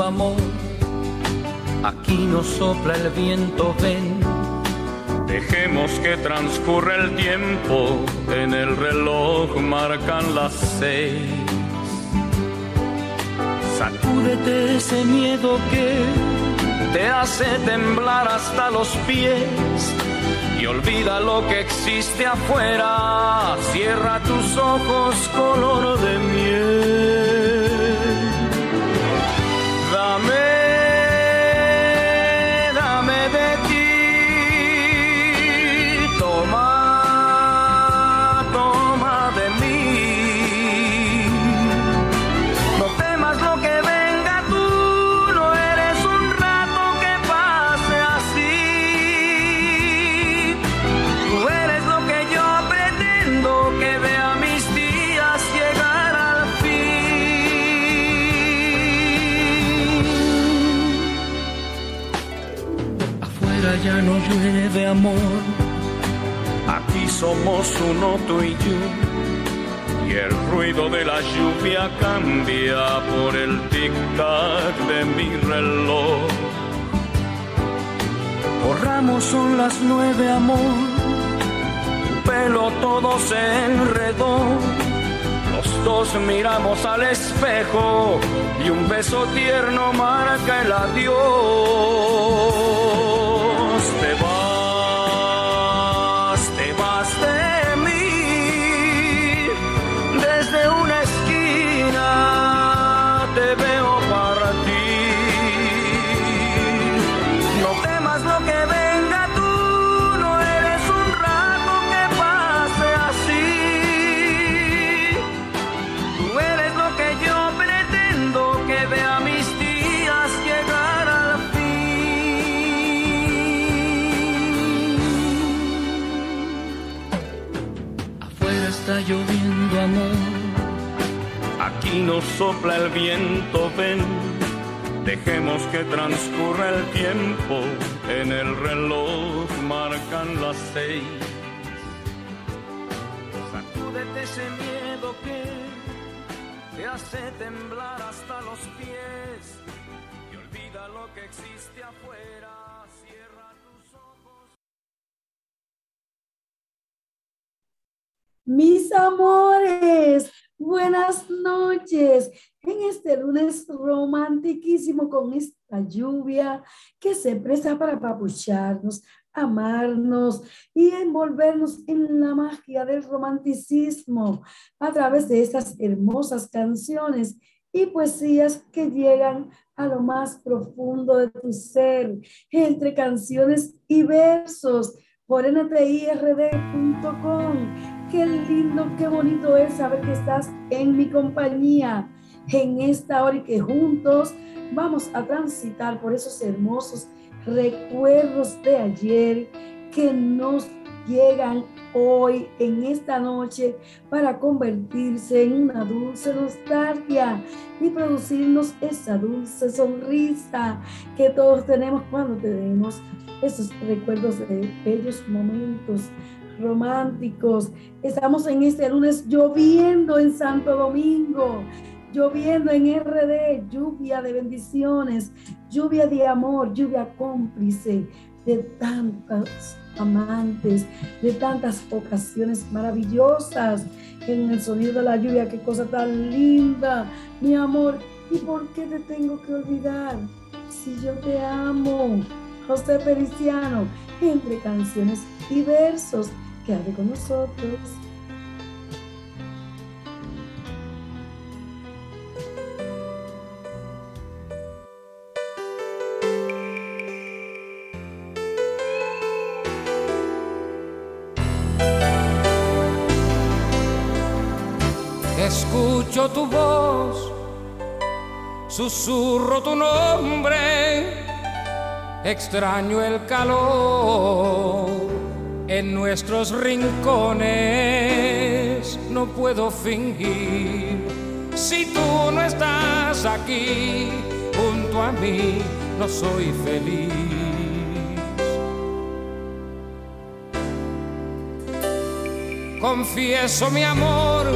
amor, aquí no sopla el viento, ven. Dejemos que transcurra el tiempo, en el reloj marcan las seis. Sacúdete ese miedo que te hace temblar hasta los pies y olvida lo que existe afuera. Cierra tus ojos color de miel. me. No llueve amor. Aquí somos uno tú y yo. Y el ruido de la lluvia cambia por el tic-tac de mi reloj. Corramos son las nueve, amor. Tu pelo todo se enredó. Los dos miramos al espejo y un beso tierno marca el adiós. Nos sopla el viento, ven, dejemos que transcurra el tiempo, en el reloj marcan las seis. Sacúdete ese miedo que te hace temblar hasta los pies y olvida lo que existe afuera. Cierra tus ojos. Mis amores, Buenas noches. En este lunes romantiquísimo con esta lluvia que se presta para papucharnos, amarnos y envolvernos en la magia del romanticismo a través de estas hermosas canciones y poesías que llegan a lo más profundo de tu ser, entre canciones y versos. Por ntird.com qué lindo, qué bonito es saber que estás en mi compañía en esta hora y que juntos vamos a transitar por esos hermosos recuerdos de ayer que nos llegan hoy, en esta noche, para convertirse en una dulce nostalgia y producirnos esa dulce sonrisa que todos tenemos cuando tenemos esos recuerdos de bellos momentos románticos. Estamos en este lunes lloviendo en Santo Domingo, lloviendo en RD, lluvia de bendiciones, lluvia de amor, lluvia cómplice de tantos amantes, de tantas ocasiones maravillosas en el sonido de la lluvia, qué cosa tan linda, mi amor. ¿Y por qué te tengo que olvidar? Si yo te amo, José Feliciano, entre canciones y versos Quédate con nosotros. Escucho tu voz, susurro tu nombre, extraño el calor en nuestros rincones no puedo fingir. Si tú no estás aquí junto a mí, no soy feliz. Confieso mi amor,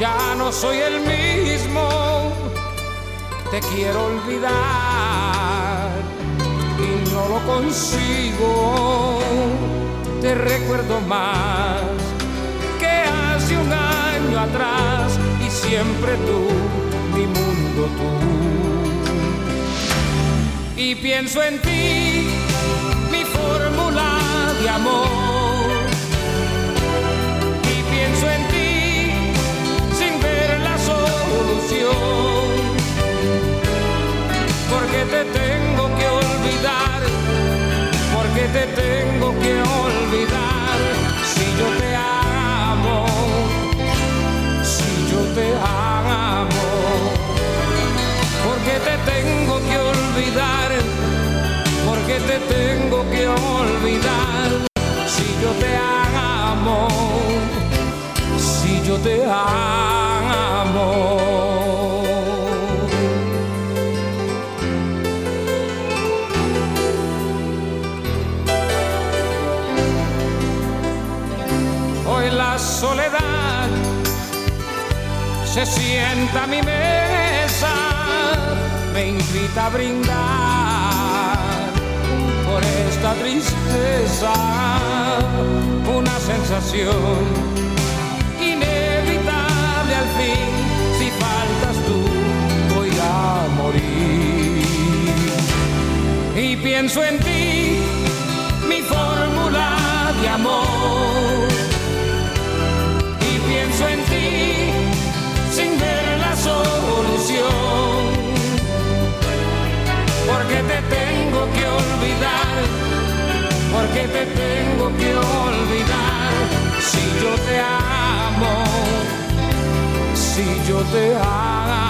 ya no soy el mismo. te quiero olvidar lo consigo. Te recuerdo más que hace un año atrás y siempre tú, mi mundo tú. Y pienso en ti, mi fórmula de amor. Y pienso en ti sin ver la solución porque te tengo te tengo que olvidar, si yo te amo, si yo te amo, porque te tengo que olvidar, porque te tengo que olvidar, si yo te amo, si yo te amo. Se sienta a mi mesa, me invita a brindar por esta tristeza, una sensación inevitable al fin, si faltas tú voy a morir. Y pienso en ti, mi fórmula de amor pienso en ti Porque te tengo que olvidar, porque te tengo que olvidar. Si yo te amo, si yo te amo.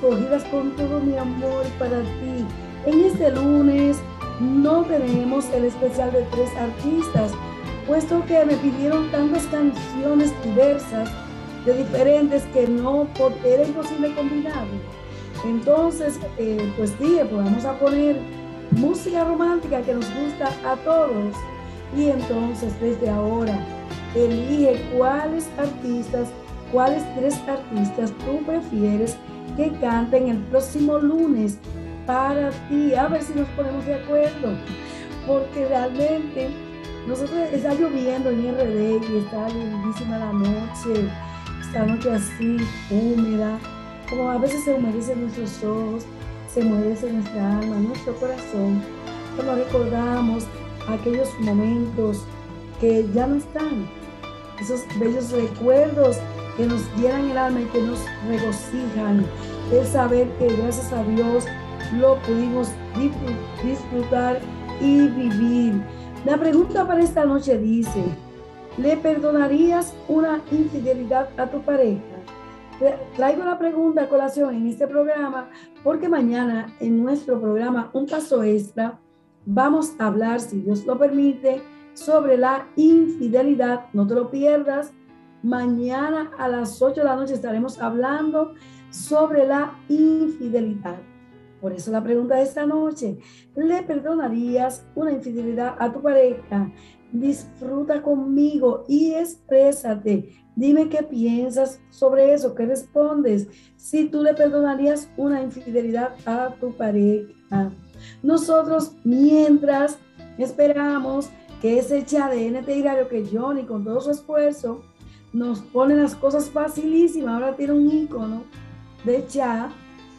Escogidas con todo mi amor para ti. En este lunes no tenemos el especial de tres artistas, puesto que me pidieron tantas canciones diversas de diferentes que no era imposible combinar. Entonces, eh, pues dije, pues vamos a poner música romántica que nos gusta a todos. Y entonces, desde ahora, elige cuáles artistas, cuáles tres artistas tú prefieres que canten el próximo lunes para ti. A ver si nos ponemos de acuerdo. Porque realmente nosotros está lloviendo en RD y está lindísima la noche esta noche así, húmeda, como a veces se humedecen nuestros ojos, se humedece nuestra alma, nuestro corazón, cuando recordamos aquellos momentos que ya no están, esos bellos recuerdos que nos llenan el alma y que nos regocijan, el saber que gracias a Dios lo pudimos disfrutar y vivir. La pregunta para esta noche dice, ¿Le perdonarías una infidelidad a tu pareja? Traigo la pregunta a colación en este programa porque mañana en nuestro programa Un Paso Extra vamos a hablar, si Dios lo permite, sobre la infidelidad. No te lo pierdas. Mañana a las 8 de la noche estaremos hablando sobre la infidelidad. Por eso la pregunta de esta noche, ¿le perdonarías una infidelidad a tu pareja? Disfruta conmigo y exprésate. Dime qué piensas sobre eso, qué respondes. Si tú le perdonarías una infidelidad a tu pareja. Nosotros, mientras esperamos que ese chat de NT que Johnny con todo su esfuerzo nos pone las cosas facilísimas, ahora tiene un icono de chat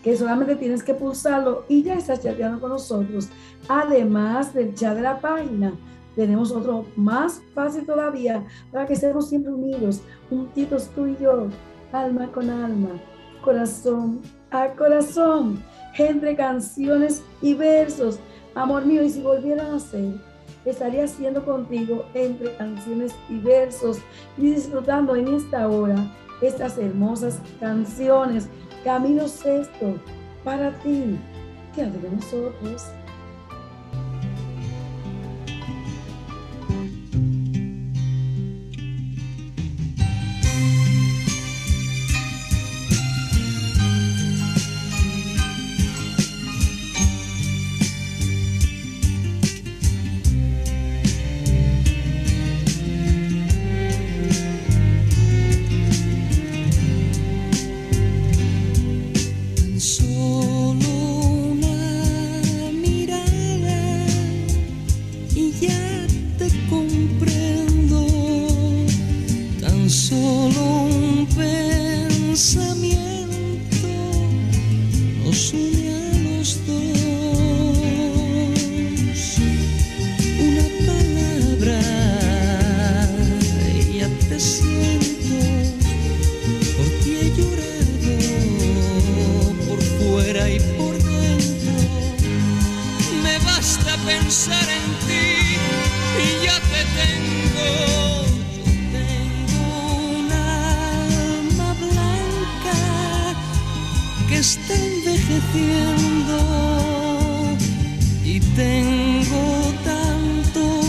que solamente tienes que pulsarlo y ya estás chateando con nosotros. Además del chat de la página, tenemos otro más fácil todavía para que estemos siempre unidos, juntitos tú y yo, alma con alma, corazón a corazón, entre canciones y versos. Amor mío, y si volvieran a ser, estaría haciendo contigo entre canciones y versos y disfrutando en esta hora estas hermosas canciones Camino sexto para ti. Quédate de nosotros. tengo tanto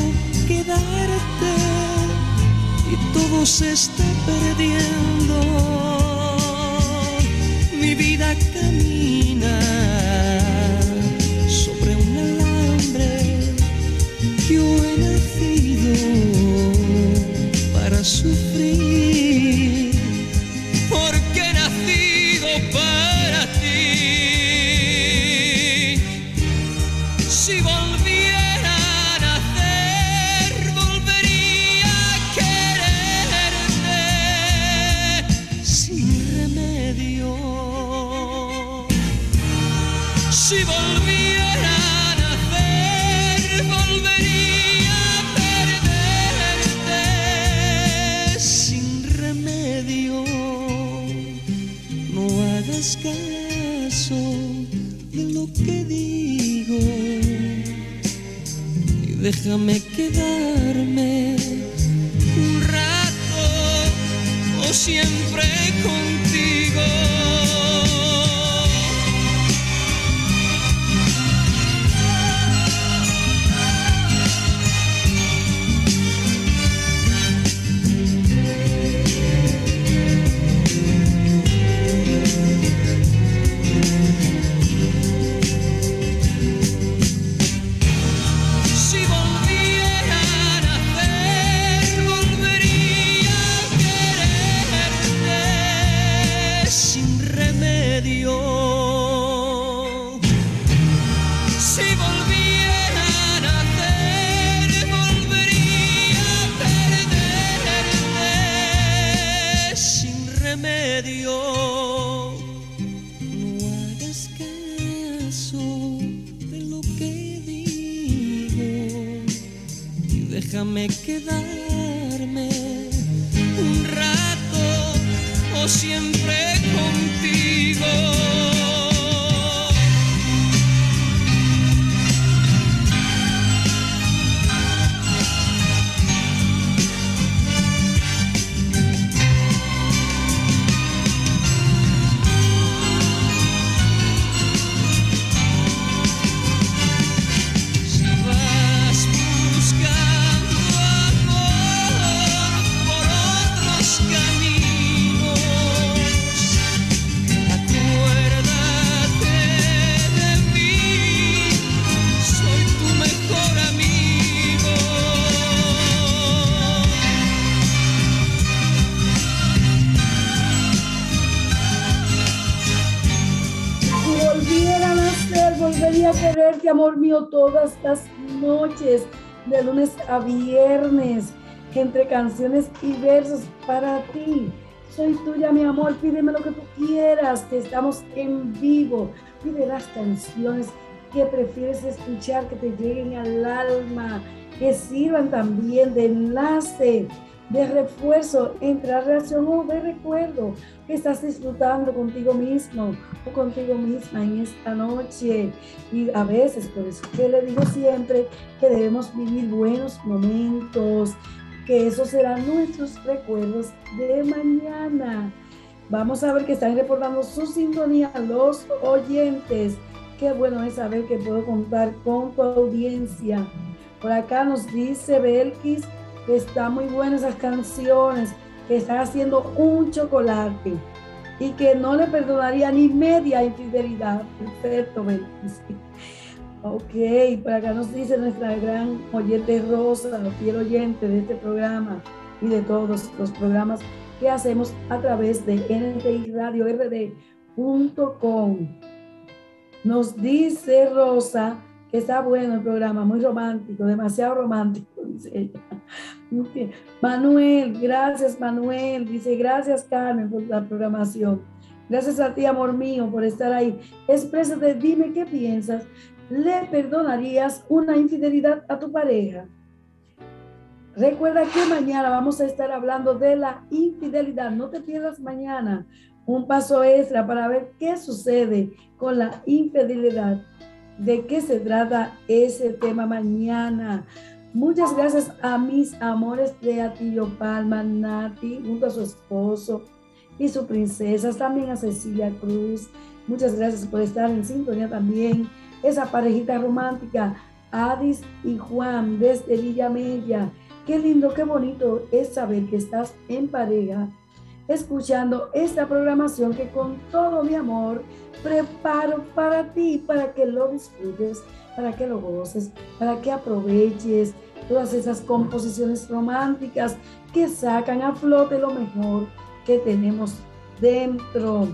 que darte y todo se está perdiendo. Mi vida camina. Viernes, entre canciones y versos para ti. Soy tuya, mi amor, pídeme lo que tú quieras, que estamos en vivo. Pide las canciones que prefieres escuchar, que te lleguen al alma, que sirvan también de enlace de refuerzo entre la relación o de recuerdo que estás disfrutando contigo mismo o contigo misma en esta noche. Y a veces, por eso que le digo siempre que debemos vivir buenos momentos, que esos serán nuestros recuerdos de mañana. Vamos a ver que están reportando su sintonía los oyentes. Qué bueno es saber que puedo contar con tu audiencia. Por acá nos dice Belkis que están muy buenas esas canciones, que están haciendo un chocolate y que no le perdonaría ni media infidelidad. Perfecto, Ok, por acá nos dice nuestra gran oyente Rosa, fiel oyente de este programa y de todos los programas que hacemos a través de NTI Radio RD.com. Nos dice Rosa está bueno el programa, muy romántico, demasiado romántico, dice ella. Manuel, gracias Manuel. Dice, gracias Carmen por la programación. Gracias a ti, amor mío, por estar ahí. Exprésate, dime qué piensas. ¿Le perdonarías una infidelidad a tu pareja? Recuerda que mañana vamos a estar hablando de la infidelidad. No te pierdas mañana un paso extra para ver qué sucede con la infidelidad. ¿De qué se trata ese tema mañana? Muchas gracias a mis amores de Atillo Palma, Nati, junto a su esposo y su princesa, también a Cecilia Cruz. Muchas gracias por estar en sintonía también. Esa parejita romántica, Adis y Juan, desde Villa Mella. Qué lindo, qué bonito es saber que estás en pareja, escuchando esta programación que con todo mi amor preparo para ti, para que lo disfrutes para que lo goces, para que aproveches todas esas composiciones románticas que sacan a flote lo mejor que tenemos dentro.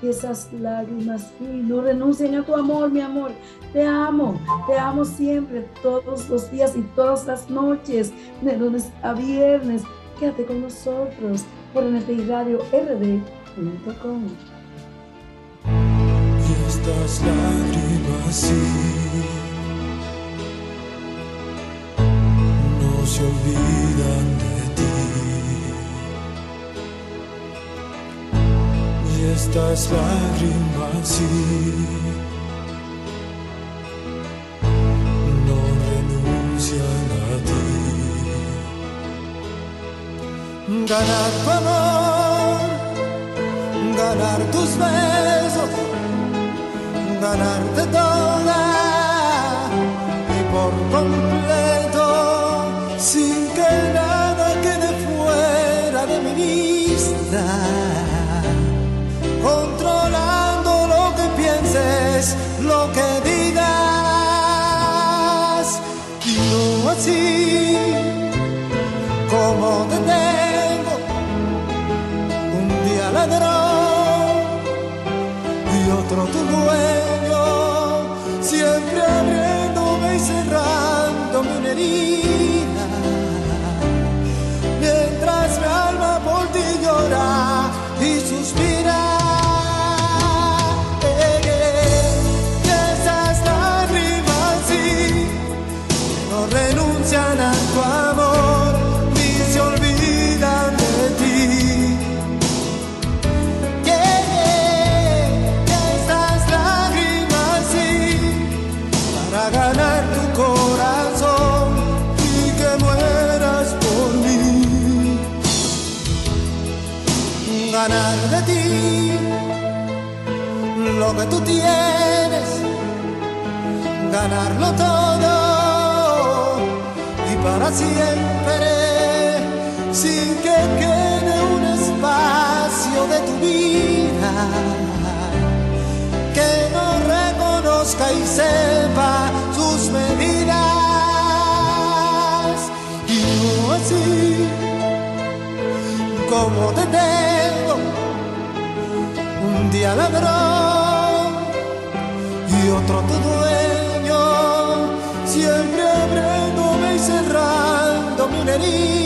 Que esas lágrimas no renuncien a tu amor, mi amor. Te amo, te amo siempre, todos los días y todas las noches, de lunes a viernes. Quédate con nosotros por RD.com. Y estas lágrimas sí se olvidan de ti. Y estas lágrimas sí Ganar tu amor, ganar tus besos, ganarte toda y por completo sin que nada quede fuera de mi vista, controlando lo que pienses, lo que digas, y no así otro tu dueño, siempre abriéndome y cerrándome una herida. y suspira. Ganarlo todo y para siempre, sin que quede un espacio de tu vida que no reconozca y sepa sus medidas. Y no así como te tengo, un día ladrón y otro otro tu me.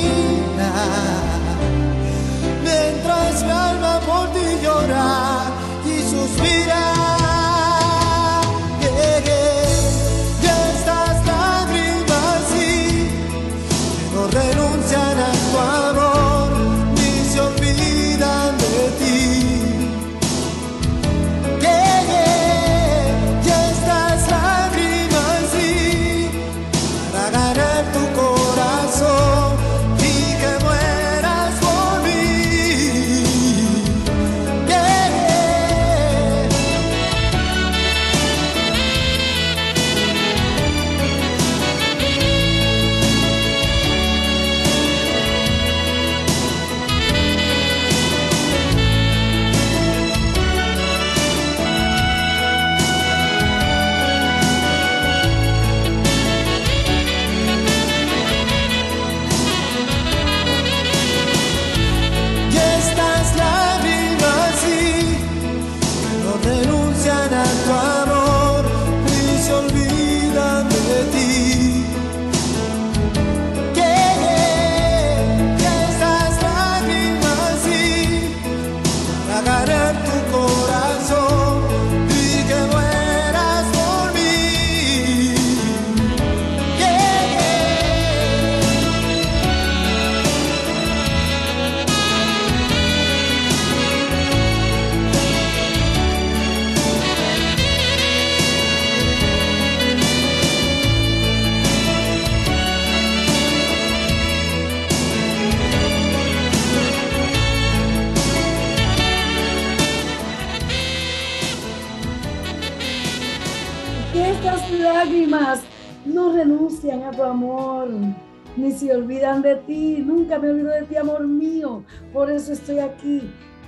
Nunca me olvido de ti, amor mío. Por eso estoy aquí,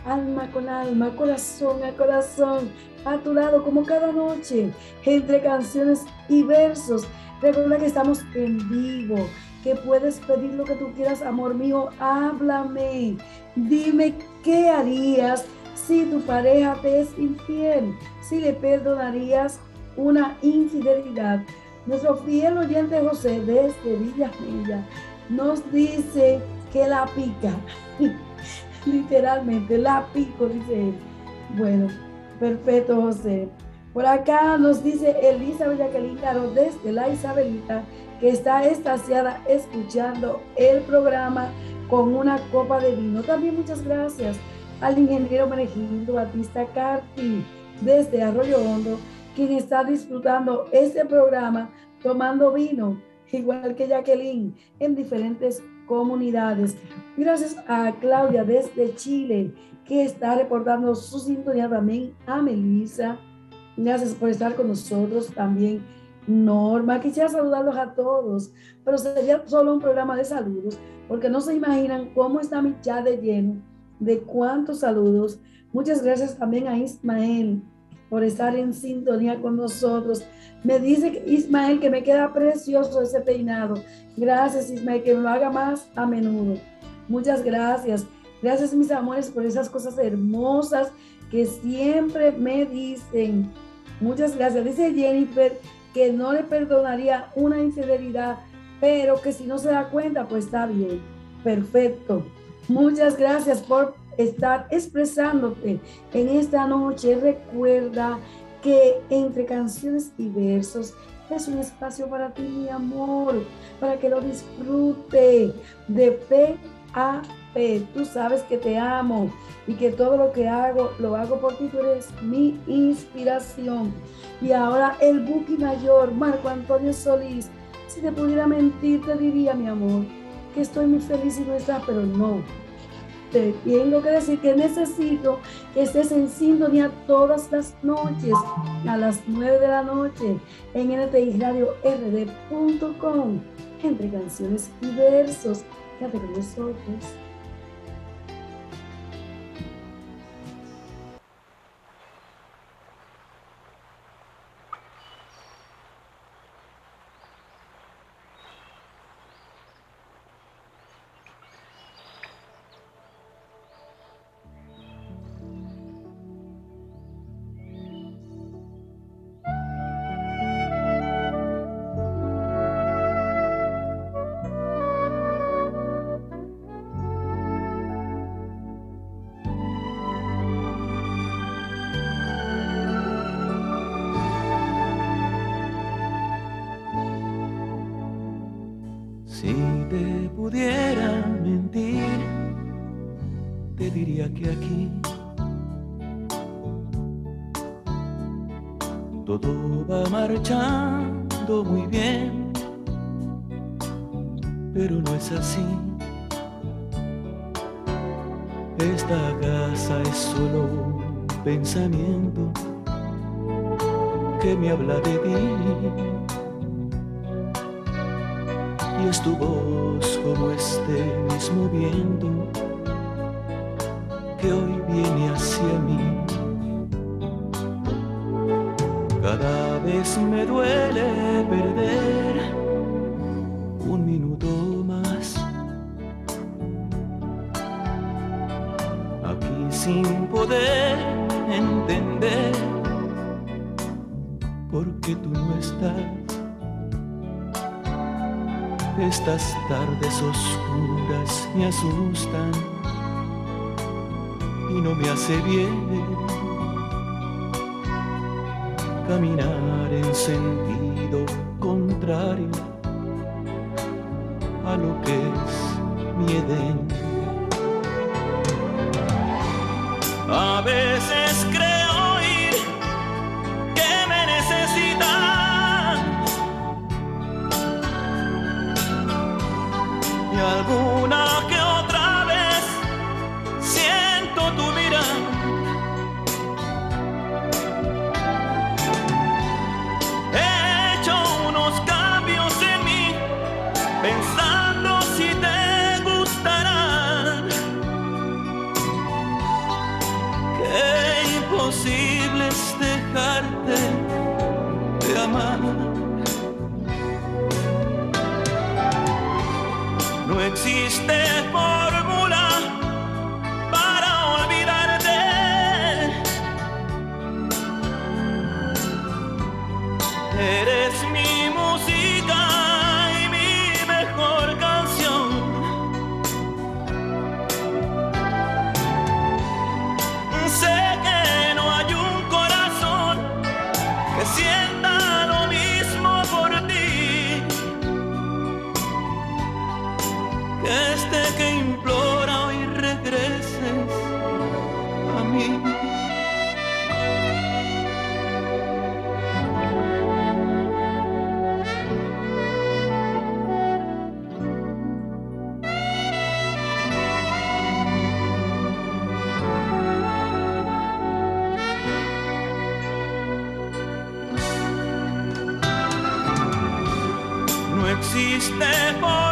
alma con alma, corazón a corazón, a tu lado como cada noche, entre canciones y versos. Recuerda que estamos en vivo, que puedes pedir lo que tú quieras, amor mío, háblame. Dime qué harías si tu pareja te es infiel, si le perdonarías una infidelidad nuestro fiel oyente José desde Villa Mella nos dice que la pica. Literalmente, la pico, dice él. Bueno, perfecto, José. Por acá nos dice Elizabeth Jacqueline Caro desde la Isabelita que está estaciada escuchando el programa con una copa de vino. También muchas gracias al ingeniero Menegindo Batista Carti desde Arroyo Hondo quien está disfrutando este programa tomando vino, igual que Jacqueline, en diferentes comunidades. Gracias a Claudia desde Chile, que está reportando su sintonía también a Melissa. Gracias por estar con nosotros también. Norma, quisiera saludarlos a todos, pero sería solo un programa de saludos, porque no se imaginan cómo está mi chat de lleno, de cuántos saludos. Muchas gracias también a Ismael, por estar en sintonía con nosotros. Me dice Ismael que me queda precioso ese peinado. Gracias Ismael, que me lo haga más a menudo. Muchas gracias. Gracias mis amores por esas cosas hermosas que siempre me dicen. Muchas gracias. Dice Jennifer que no le perdonaría una infidelidad, pero que si no se da cuenta, pues está bien. Perfecto. Muchas gracias por estar expresándote en esta noche. Recuerda que entre canciones y versos es un espacio para ti, mi amor, para que lo disfrute de P a P. Tú sabes que te amo y que todo lo que hago lo hago por ti. Tú eres mi inspiración. Y ahora el Buki Mayor, Marco Antonio Solís. Si te pudiera mentir, te diría, mi amor, que estoy muy feliz y no está, pero no te tengo que decir que necesito que estés en sintonía todas las noches a las 9 de la noche en rd.com entre canciones y versos. Con nosotros. Va y no me hace bien caminar en sentido contrario a lo que es mi Edén. A veces existe fórmula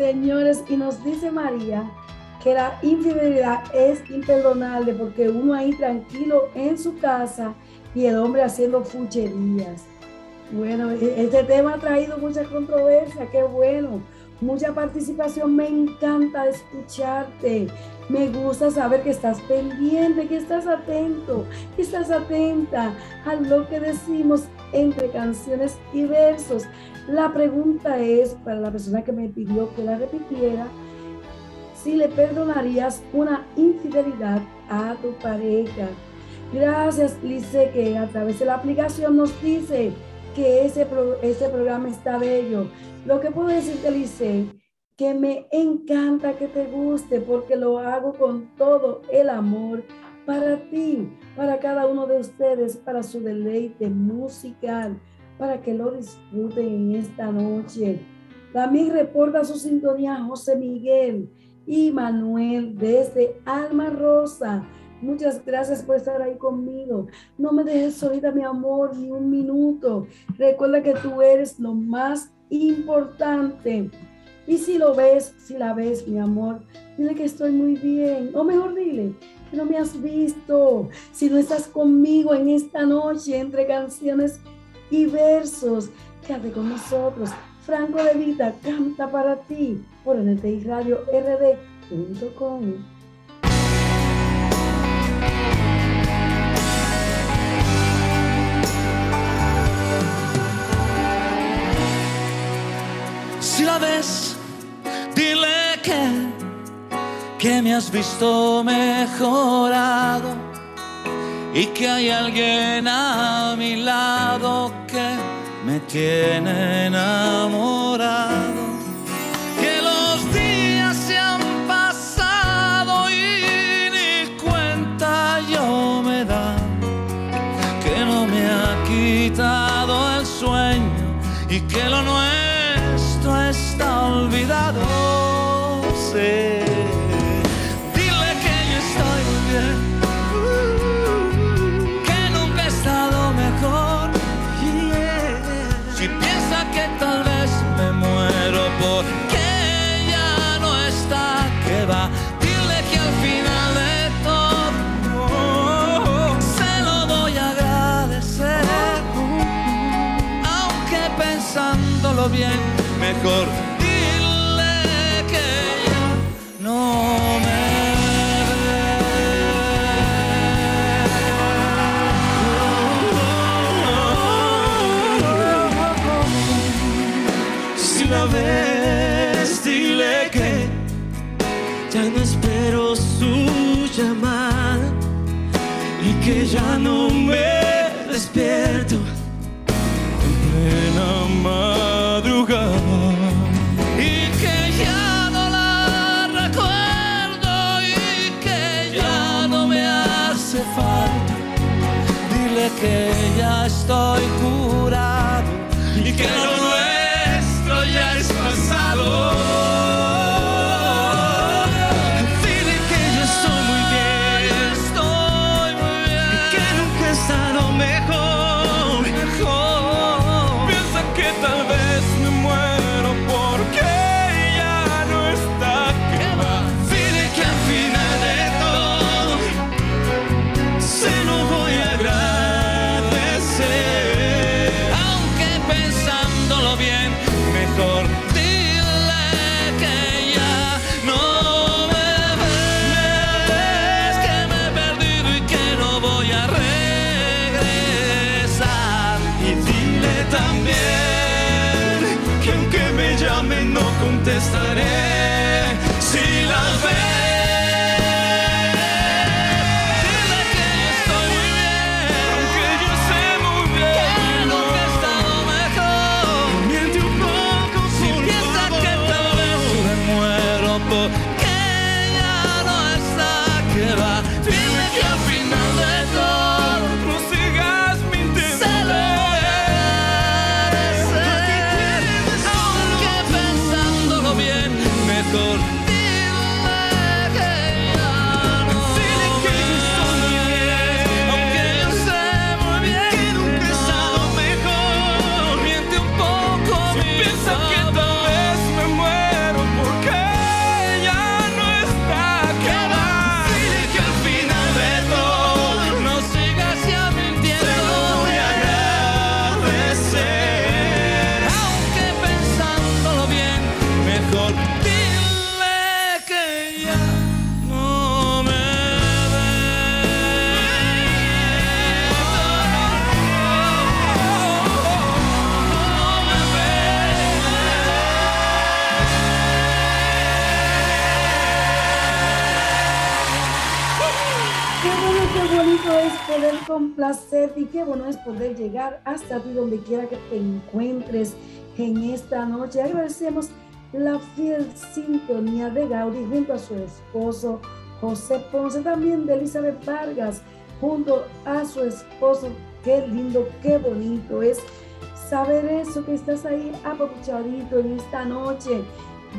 señores, y nos dice María que la infidelidad es imperdonable porque uno ahí tranquilo en su casa y el hombre haciendo fucherías. Bueno, e-, este tema ha traído mucha controversia, qué bueno, mucha participación, me encanta escucharte, me gusta saber que estás pendiente, que estás atento, que estás atenta a lo que decimos entre canciones y versos. La pregunta es para la persona que me pidió que la repitiera, si le perdonarías una infidelidad a tu pareja. Gracias, Lice, que a través de la aplicación nos dice que ese, ese programa está bello. Lo que puedo decirte, Lice, que me encanta que te guste porque lo hago con todo el amor para ti, para cada uno de ustedes, para su deleite musical, para que lo disfruten en esta noche. También reporta su sintonía José Miguel y Manuel desde Alma Rosa. Muchas gracias por estar ahí conmigo. No me dejes solita, mi amor, ni un minuto. Recuerda que tú eres lo más importante. Y si lo ves, si la ves, mi amor, dile que estoy muy bien. O mejor dile que no me has visto. Si no estás conmigo en esta noche entre canciones y versos, quédate con nosotros. Franco de Vita canta para ti por NTI Radio RD.com. Si la ves, dile que, que me has visto mejorado y que hay alguien a mi lado que me tiene enamorado. Que los días se han pasado y ni cuenta yo me da que no me ha quitado el sueño y que lo nuevo mejor dile que ya no me ve. Si la ves, dile que ya no espero su llamada y que ya no me que ya estoy hasta ti donde quiera que te encuentres en esta noche. Agradecemos la fiel sintonía de Gaudí junto a su esposo José Ponce, también de Elizabeth Vargas junto a su esposo. Qué lindo, qué bonito es saber eso, que estás ahí apapuchadito en esta noche.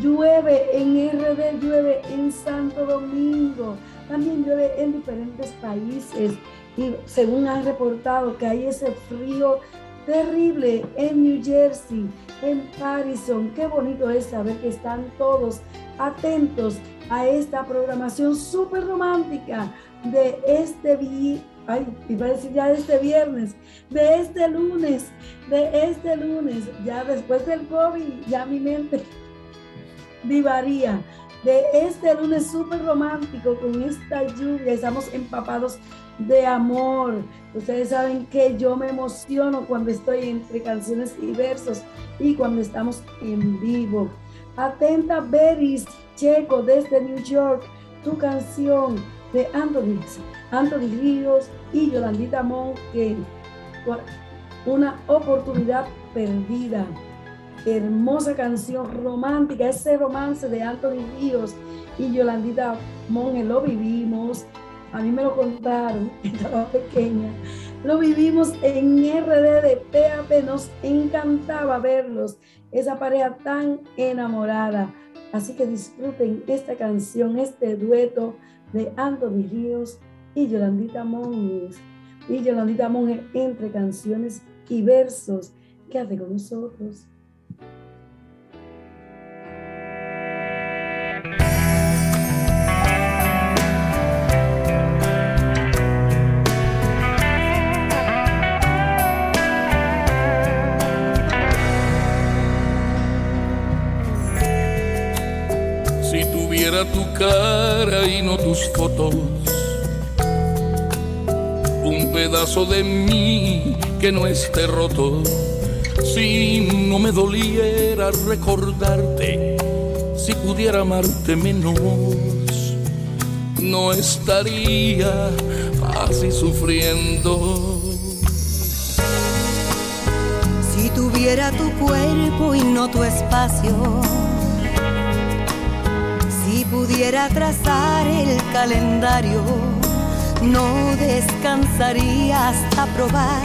Llueve en RD, llueve en Santo Domingo. También llueve en diferentes países y según han reportado que hay ese frío terrible en New Jersey, en Harrison. Qué bonito es saber que están todos atentos a esta programación súper romántica de este ay, iba a decir ya este viernes, de este lunes, de este lunes, ya después del COVID, ya mi mente divaría de este lunes súper romántico con esta lluvia, estamos empapados de amor. Ustedes saben que yo me emociono cuando estoy entre canciones y versos y cuando estamos en vivo. Atenta Beris Checo desde New York, tu canción de Anthony, Anthony Ríos y Yolandita Mon, que una oportunidad perdida. Hermosa canción romántica, ese romance de Anthony Ríos y Yolandita Mon, lo vivimos. A mí me lo contaron, estaba pequeña. Lo vivimos en RD de PAP, nos encantaba verlos, esa pareja tan enamorada. Así que disfruten esta canción, este dueto de Anthony Ríos y Yolandita Monge. Y Yolandita Monge entre canciones y versos. Quédate con nosotros. Tus fotos. Un pedazo de mí que no esté roto. Si no me doliera recordarte, si pudiera amarte menos, no estaría así sufriendo. Si tuviera tu cuerpo y no tu espacio pudiera trazar el calendario, no descansaría hasta probar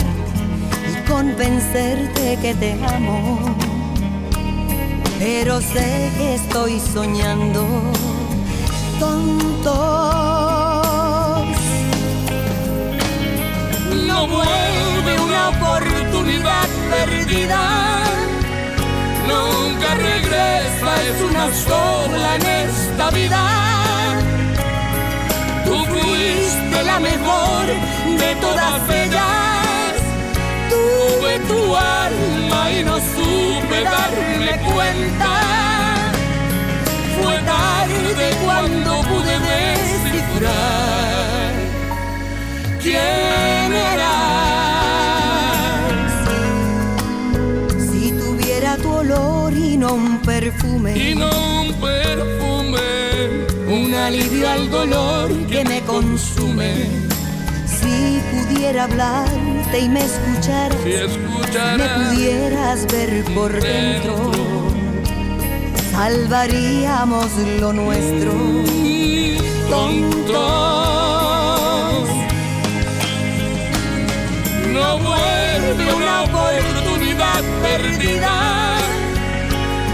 y convencerte que te amo. Pero sé que estoy soñando, tontos. No vuelve una oportunidad perdida nunca regresa, es una sola en esta vida. Tú fuiste la mejor de todas ellas. Tuve tu alma y no supe darme cuenta. Fue tarde cuando pude descifrar quién era. No un perfume. Y no un perfume. Un alivio al dolor que me consume. Si pudiera hablarte y me escucharas, si me pudieras ver por dentro, salvaríamos lo nuestro. Tontos, no vuelve una oportunidad perdida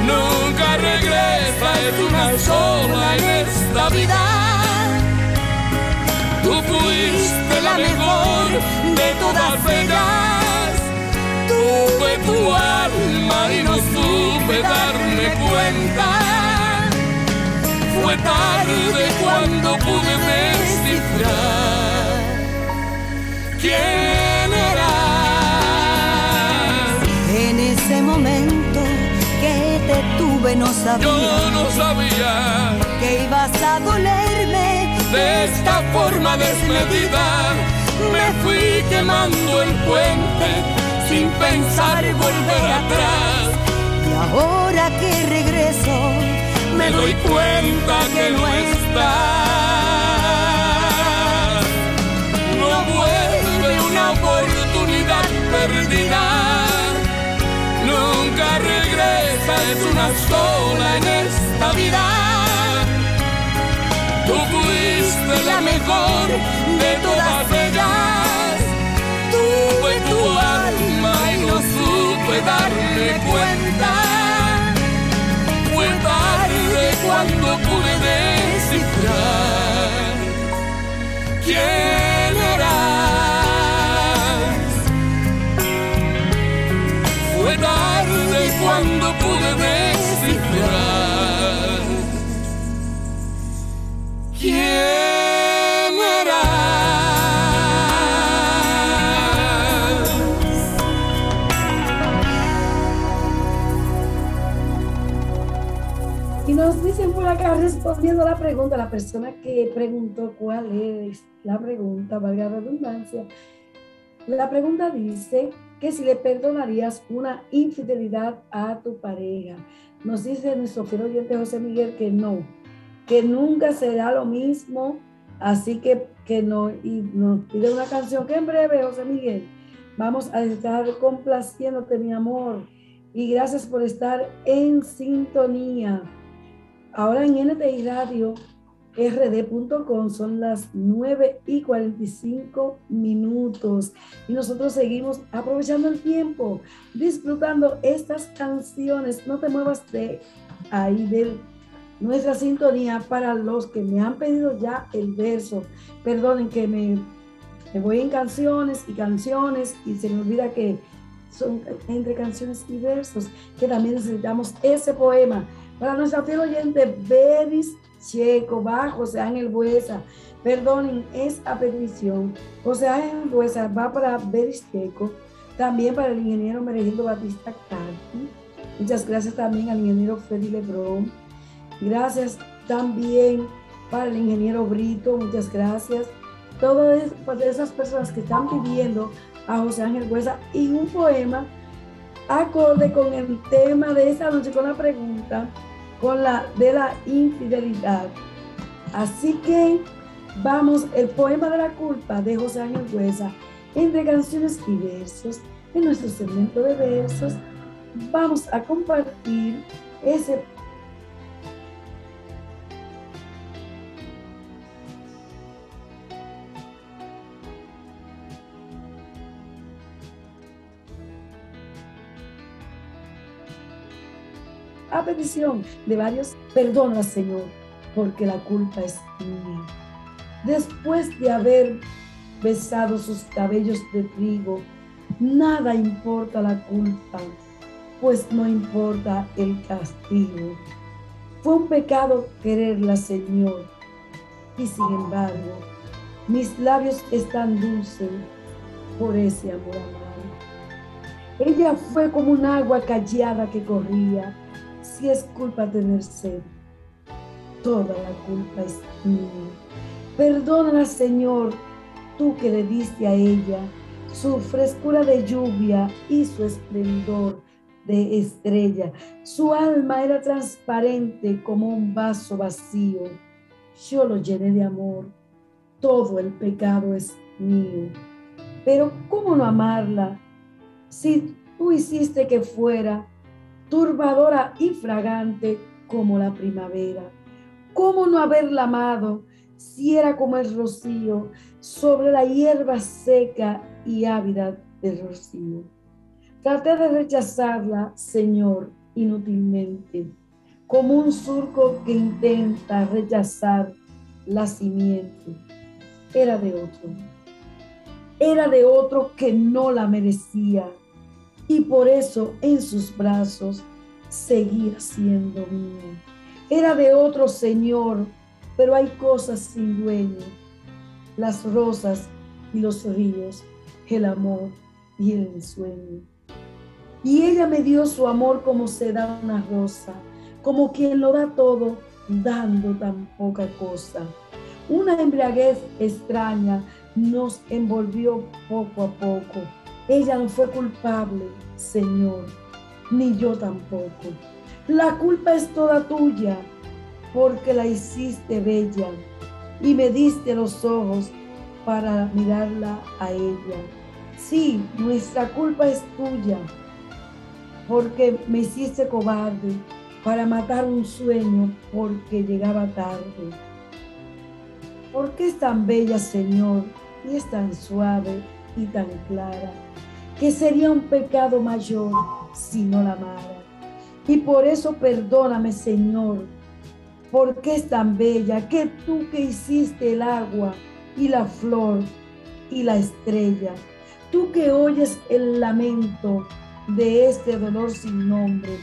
nunca regresa, es una sola en esta vida. Tú fuiste la mejor de todas ellas. Tuve tu alma y no supe darme cuenta. Fue tarde cuando pude descifrar quién tuve no sabía. Yo no sabía que ibas a dolerme de esta forma desmedida. Me fui quemando el puente sin pensar volver atrás. Y ahora que regreso, me doy cuenta que no estás. No vuelve una oportunidad perdida cabeza es una sola en esta vida. Tú fuiste la mejor de todas ellas. Tuve tu alma y no supe darle cuenta. Fue tarde cuando pude descifrar quién eras. Fue tarde cuando Y nos dicen por acá respondiendo a la pregunta, la persona que preguntó cuál es la pregunta, valga la redundancia, la pregunta dice que si le perdonarías una infidelidad a tu pareja. Nos dice nuestro fiel oyente José Miguel que no, que nunca será lo mismo, así que, que no, y nos pide una canción que en breve, José Miguel, vamos a estar complaciéndote, mi amor, y gracias por estar en sintonía. Ahora en NTI Radio rd.com son las 9 y 45 minutos y nosotros seguimos aprovechando el tiempo, disfrutando estas canciones. No te muevas de ahí de nuestra sintonía para los que me han pedido ya el verso. Perdonen que me, me voy en canciones y canciones y se me olvida que son entre canciones y versos que también necesitamos ese poema para nuestra fiel oyente, Beris Checo, va José Ángel Buesa. Perdonen, es a petición. José Ángel Buesa va para Beris Checo, también para el ingeniero Meregindo Batista Carti. Muchas gracias también al ingeniero Freddy Lebrón. Gracias también para el ingeniero Brito, muchas gracias. Todas esas personas que están pidiendo a José Ángel Buesa y un poema acorde con el tema de esta noche, con la pregunta con la de la infidelidad. Así que vamos, el poema de la culpa de José Ángel Huesa, entre canciones y versos, en nuestro segmento de versos, vamos a compartir ese a petición de varios, perdona Señor, porque la culpa es mía. Después de haber besado sus cabellos de trigo, nada importa la culpa, pues no importa el castigo. Fue un pecado quererla, Señor, y sin embargo, mis labios están dulces por ese amor amado. Ella fue como un agua callada que corría si es culpa tener sed, toda la culpa es mía. Perdónala, Señor, tú que le diste a ella su frescura de lluvia y su esplendor de estrella. Su alma era transparente como un vaso vacío. Yo lo llené de amor. Todo el pecado es mío. Pero ¿cómo no amarla si tú hiciste que fuera turbadora y fragante como la primavera. ¿Cómo no haberla amado si era como el rocío sobre la hierba seca y ávida del rocío? Traté de rechazarla, Señor, inútilmente, como un surco que intenta rechazar la simiente. Era de otro. Era de otro que no la merecía y por eso en sus brazos seguía siendo mío. Era de otro Señor, pero hay cosas sin dueño, las rosas y los ríos, el amor y el ensueño. Y ella me dio su amor como se da una rosa, como quien lo da todo dando tan poca cosa. Una embriaguez extraña nos envolvió poco a poco ella no fue culpable, Señor, ni yo tampoco. La culpa es toda tuya, porque la hiciste bella y me diste los ojos para mirarla a ella. Sí, nuestra culpa es tuya, porque me hiciste cobarde para matar un sueño porque llegaba tarde. ¿Por qué es tan bella, Señor, y es tan suave y tan clara? Que sería un pecado mayor si no la amara. Y por eso perdóname, Señor, porque es tan bella que tú que hiciste el agua y la flor y la estrella, tú que oyes el lamento de este dolor sin nombre,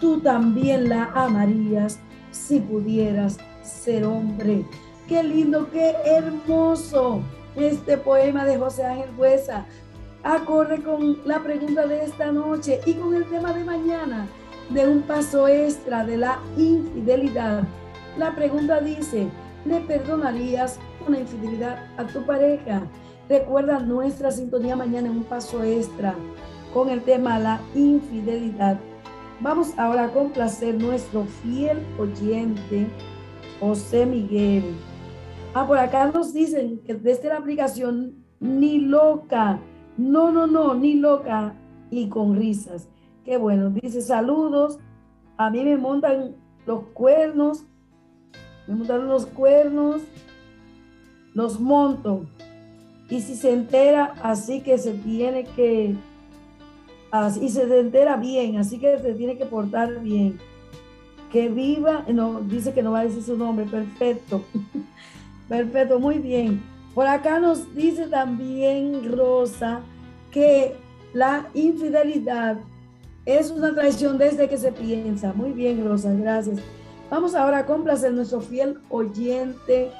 tú también la amarías si pudieras ser hombre. Qué lindo, qué hermoso este poema de José Ángel Huesa acorde con la pregunta de esta noche y con el tema de mañana de un paso extra de la infidelidad La pregunta dice, ¿le perdonarías una infidelidad a tu pareja? Recuerda nuestra sintonía mañana en un paso extra con el tema la infidelidad. Vamos ahora a complacer nuestro fiel oyente, José Miguel. Ah, por acá nos dicen que desde la aplicación ni loca, no, no, no, ni loca y con risas. Qué bueno, dice saludos. A mí me montan los cuernos, me montaron los cuernos, los monto. Y si se entera, así que se tiene que, así se entera bien, así que se tiene que portar bien. Que viva, no, dice que no va a decir su nombre, perfecto. perfecto, muy bien. Por acá nos dice también Rosa que la infidelidad es una traición desde que se piensa. Muy bien, Rosa, gracias. Vamos ahora a complacer nuestro fiel oyente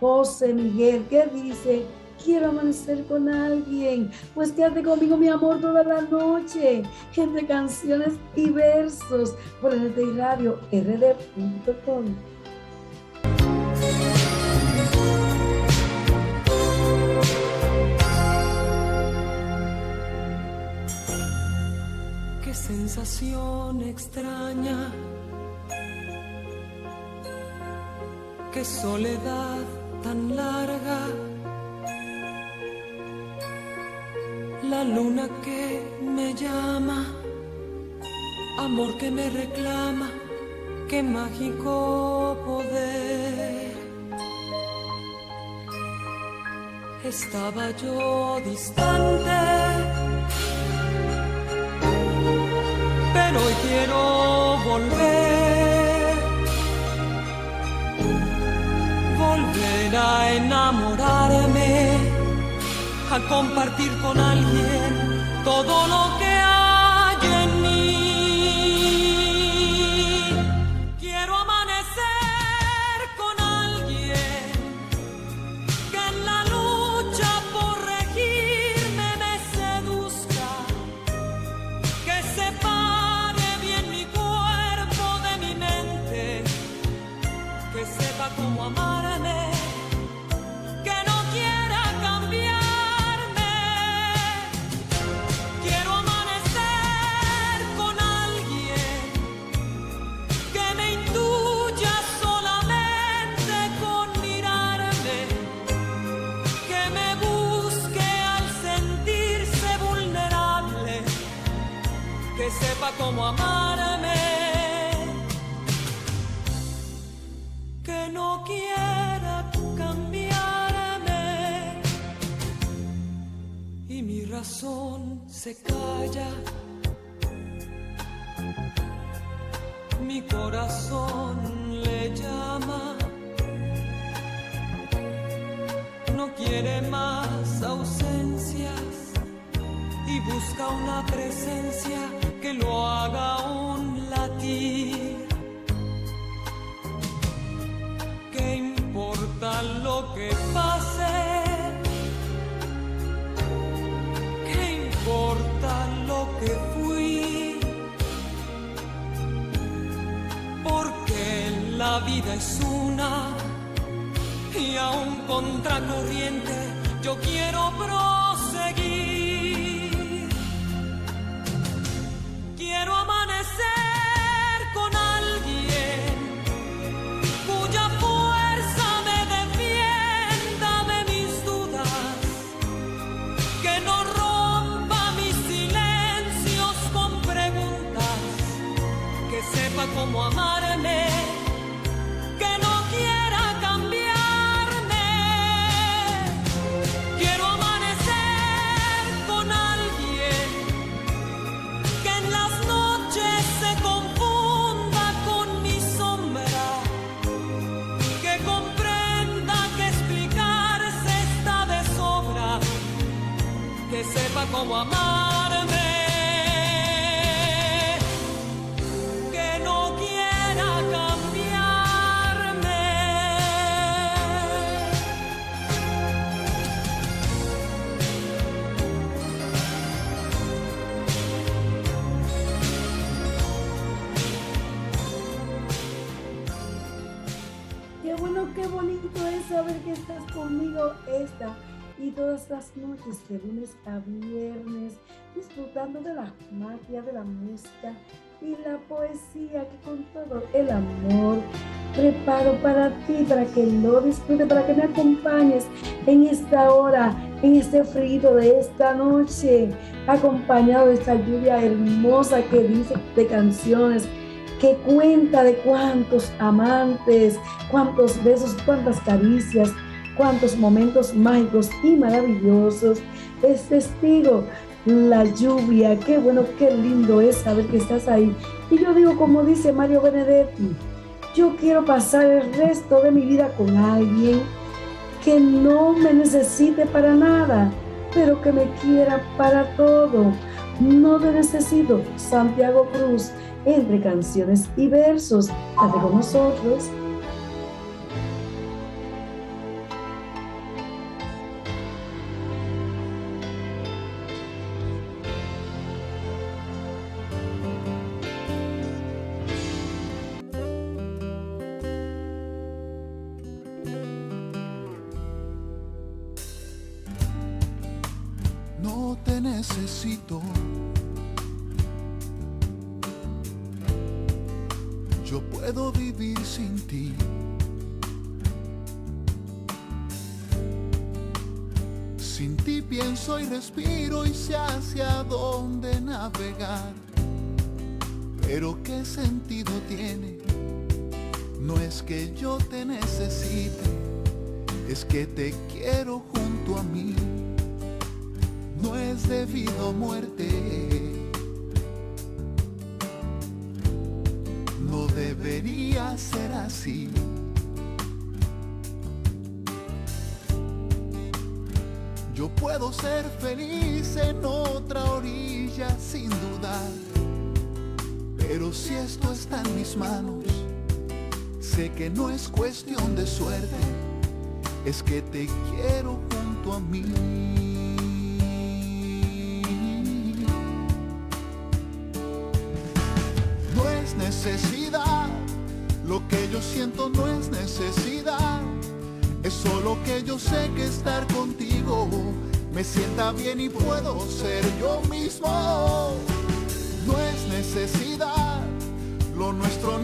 José Miguel, que dice, quiero amanecer con alguien, pues quédate conmigo, mi amor, toda la noche, entre canciones y versos, por el radio rd.com. sensación extraña, qué soledad tan larga. La luna que me llama, amor que me reclama, qué mágico poder. Estaba yo distante, pero hoy quiero volver. Volver a enamorarme, a compartir con alguien todo lo que las noches de lunes a viernes, disfrutando de la magia de la música y la poesía que con todo el amor preparo para ti, para que lo disfrutes, para que me acompañes en esta hora, en este frío de esta noche, acompañado de esta lluvia hermosa que dice de canciones, que cuenta de cuántos amantes, cuántos besos, cuántas caricias, cuántos momentos mágicos y maravillosos es testigo la lluvia. Qué bueno, qué lindo es saber que estás ahí. Y yo digo, como dice Mario Benedetti, yo quiero pasar el resto de mi vida con alguien que no me necesite para nada, pero que me quiera para todo. No te necesito, Santiago Cruz, entre canciones y versos. Quédate con nosotros.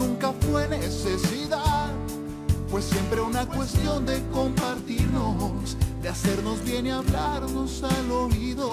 Nunca fue necesidad. Fue siempre una cuestión de compartirnos, de hacernos bien y hablarnos al oído.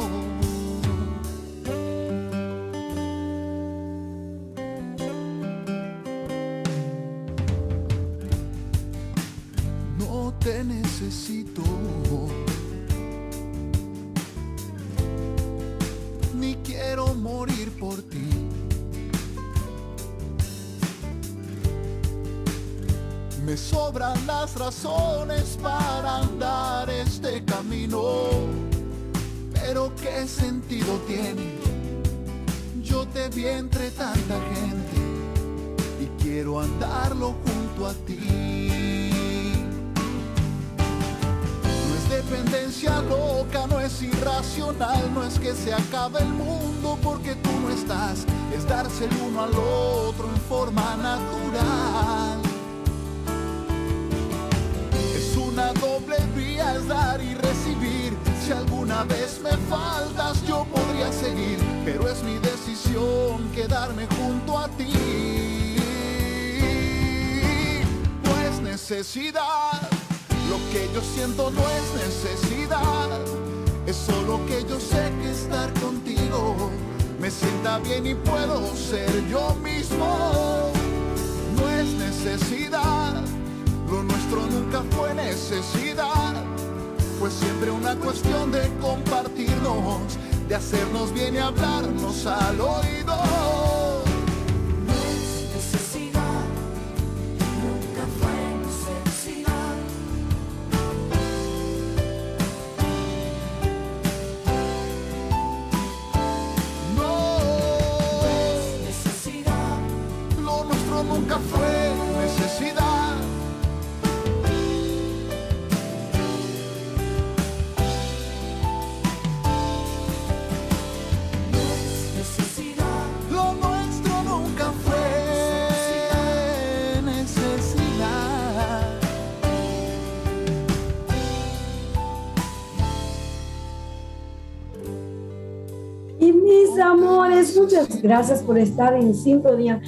Que se acabe el mundo porque tú no estás, es darse el uno al otro en forma natural. Es una doble vía, es dar y recibir. Si alguna vez me faltas, yo podría seguir, pero es mi decisión quedarme junto a ti. No es necesidad, lo que yo siento no es necesidad. Es solo que yo sé que estar contigo me sienta bien y puedo ser yo mismo. No es necesidad, lo nuestro nunca fue necesidad. Fue siempre una cuestión de compartirnos, de hacernos bien y hablarnos al oído. Muchas gracias por estar en sintonía.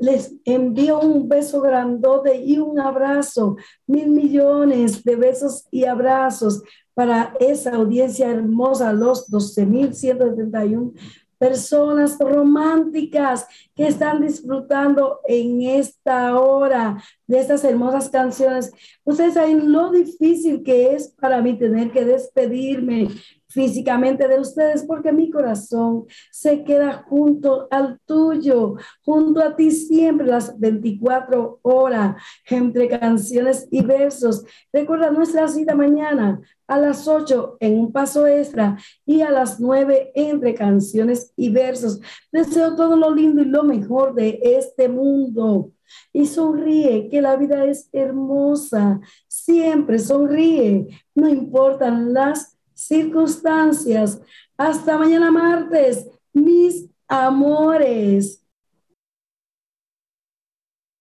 Les envío un beso grandote y un abrazo, mil millones de besos y abrazos para esa audiencia hermosa, los 12.171 personas románticas que están disfrutando en esta hora de estas hermosas canciones. Ustedes saben lo difícil que es para mí tener que despedirme físicamente de ustedes porque mi corazón se queda junto al tuyo, junto a ti siempre las 24 horas entre canciones y versos. Recuerda nuestra cita mañana a las 8 en un paso extra y a las 9 entre canciones y versos. Deseo todo lo lindo y lo mejor de este mundo. Y sonríe, que la vida es hermosa. Siempre sonríe, no importan las circunstancias. Hasta mañana martes, mis amores.